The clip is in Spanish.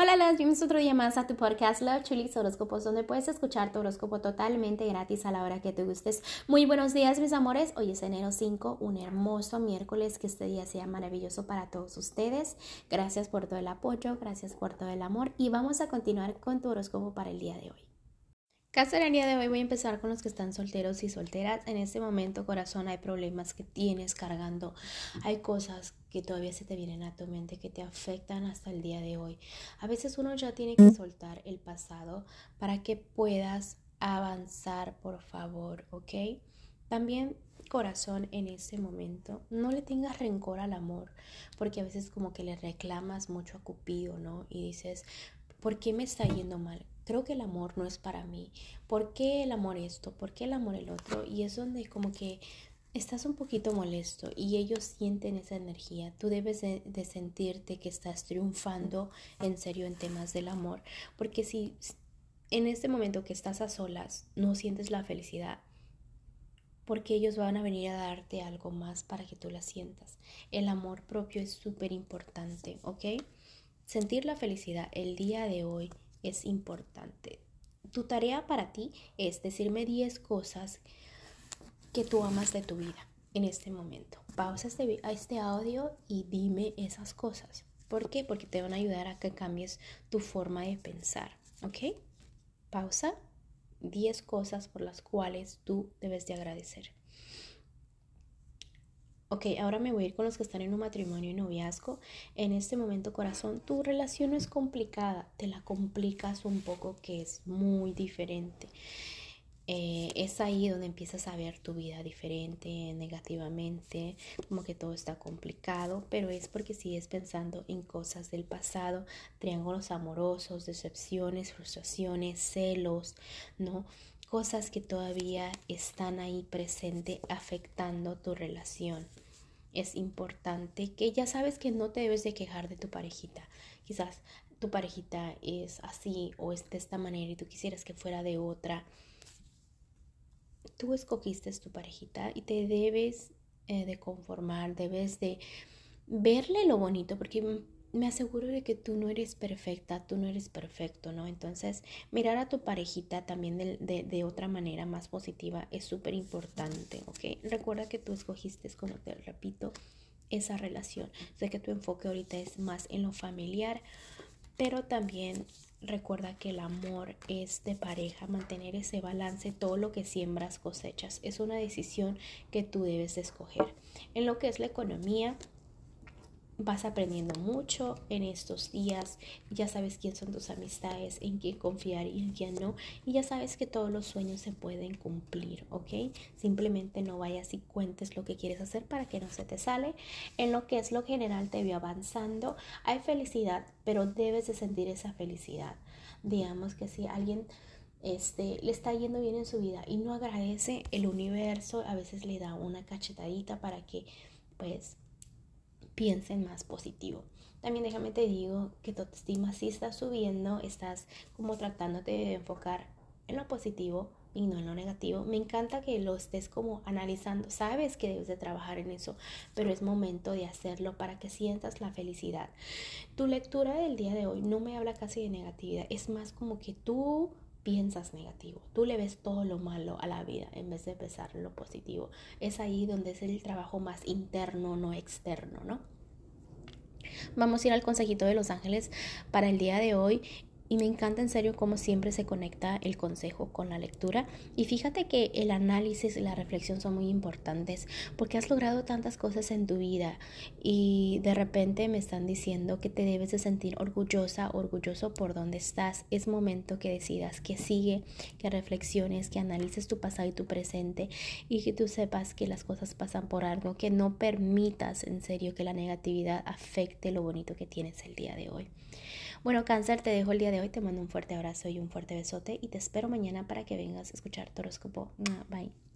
Hola, las bienvenidos otro día más a tu podcast Love Chulis Horóscopos, donde puedes escuchar tu horóscopo totalmente gratis a la hora que te gustes. Muy buenos días, mis amores. Hoy es enero 5, un hermoso miércoles. Que este día sea maravilloso para todos ustedes. Gracias por todo el apoyo, gracias por todo el amor. Y vamos a continuar con tu horóscopo para el día de hoy. Día de hoy voy a empezar con los que están solteros y solteras. En este momento, corazón, hay problemas que tienes cargando. Hay cosas que todavía se te vienen a tu mente que te afectan hasta el día de hoy. A veces uno ya tiene que soltar el pasado para que puedas avanzar, por favor, ¿ok? También corazón en ese momento, no le tengas rencor al amor, porque a veces como que le reclamas mucho a Cupido, ¿no? Y dices, ¿por qué me está yendo mal? Creo que el amor no es para mí. ¿Por qué el amor esto? ¿Por qué el amor el otro? Y es donde como que estás un poquito molesto y ellos sienten esa energía. Tú debes de, sentirte que estás triunfando en serio en temas del amor. Porque si en este momento que estás a solas no sientes la felicidad, porque ellos van a venir a darte algo más para que tú la sientas. El amor propio es súper importante, ¿ok? Sentir la felicidad el día de hoy es importante. Tu tarea para ti es decirme 10 cosas que tú amas de tu vida en este momento. Pausa este, este audio y dime esas cosas. ¿Por qué? Porque te van a ayudar a que cambies tu forma de pensar. ¿Ok? Pausa. 10 cosas por las cuales tú debes de agradecer. Ok, ahora me voy a ir con los que están en un matrimonio y noviazgo. En este momento, corazón, tu relación no es complicada, te la complicas un poco que es muy diferente. Eh, es ahí donde empiezas a ver tu vida diferente, negativamente, como que todo está complicado, pero es porque sigues pensando en cosas del pasado, triángulos amorosos, decepciones, frustraciones, celos, ¿no? cosas que todavía están ahí presente afectando tu relación. Es importante que ya sabes que no te debes de quejar de tu parejita. Quizás tu parejita es así o es de esta manera y tú quisieras que fuera de otra. Tú escogiste tu parejita y te debes eh, de conformar, debes de verle lo bonito porque me aseguro de que tú no eres perfecta, tú no eres perfecto, ¿no? Entonces, mirar a tu parejita también de, otra manera más positiva es súper importante, ¿ok? Recuerda que tú escogiste, como te repito, esa relación. Sé que tu enfoque ahorita es más en lo familiar, pero también recuerda que el amor es de pareja, mantener ese balance, todo lo que siembras cosechas. Es una decisión que tú debes escoger. En lo que es la economía, vas aprendiendo mucho en estos días, ya sabes quién son tus amistades, en quién confiar y en quién no, y ya sabes que todos los sueños se pueden cumplir, ¿ok? Simplemente no vayas y cuentes lo que quieres hacer para que no se te sale. En lo que es lo general te veo avanzando, hay felicidad, pero debes de sentir esa felicidad. Digamos que si alguien este, le está yendo bien en su vida y no agradece, el universo a veces le da una cachetadita para que pues piensen más positivo. También déjame te digo que tu autoestima sí está subiendo, estás como tratándote de enfocar en lo positivo y no en lo negativo. Me encanta que lo estés como analizando, sabes que debes de trabajar en eso, pero es momento de hacerlo para que sientas la felicidad. Tu lectura del día de hoy no me habla casi de negatividad, es más como que tú piensas negativo, tú le ves todo lo malo a la vida en vez de pensar lo positivo. Es ahí donde es el trabajo más interno, no externo, ¿no? Vamos a ir al consejito de los ángeles para el día de hoy y me encanta en serio cómo siempre se conecta el consejo con la lectura. Y fíjate que el análisis y la reflexión son muy importantes porque has logrado tantas cosas en tu vida y de repente me están diciendo que te debes de sentir orgullosa, orgulloso por donde estás. Es momento que decidas que sigue, que reflexiones, que analices tu pasado y tu presente y que tú sepas que las cosas pasan por algo, que no permitas en serio que la negatividad afecte lo bonito que tienes el día de hoy. Bueno, cáncer, te dejo el día de hoy, te mando un fuerte abrazo y un fuerte besote y te espero mañana para que vengas a escuchar tu horóscopo. Bye.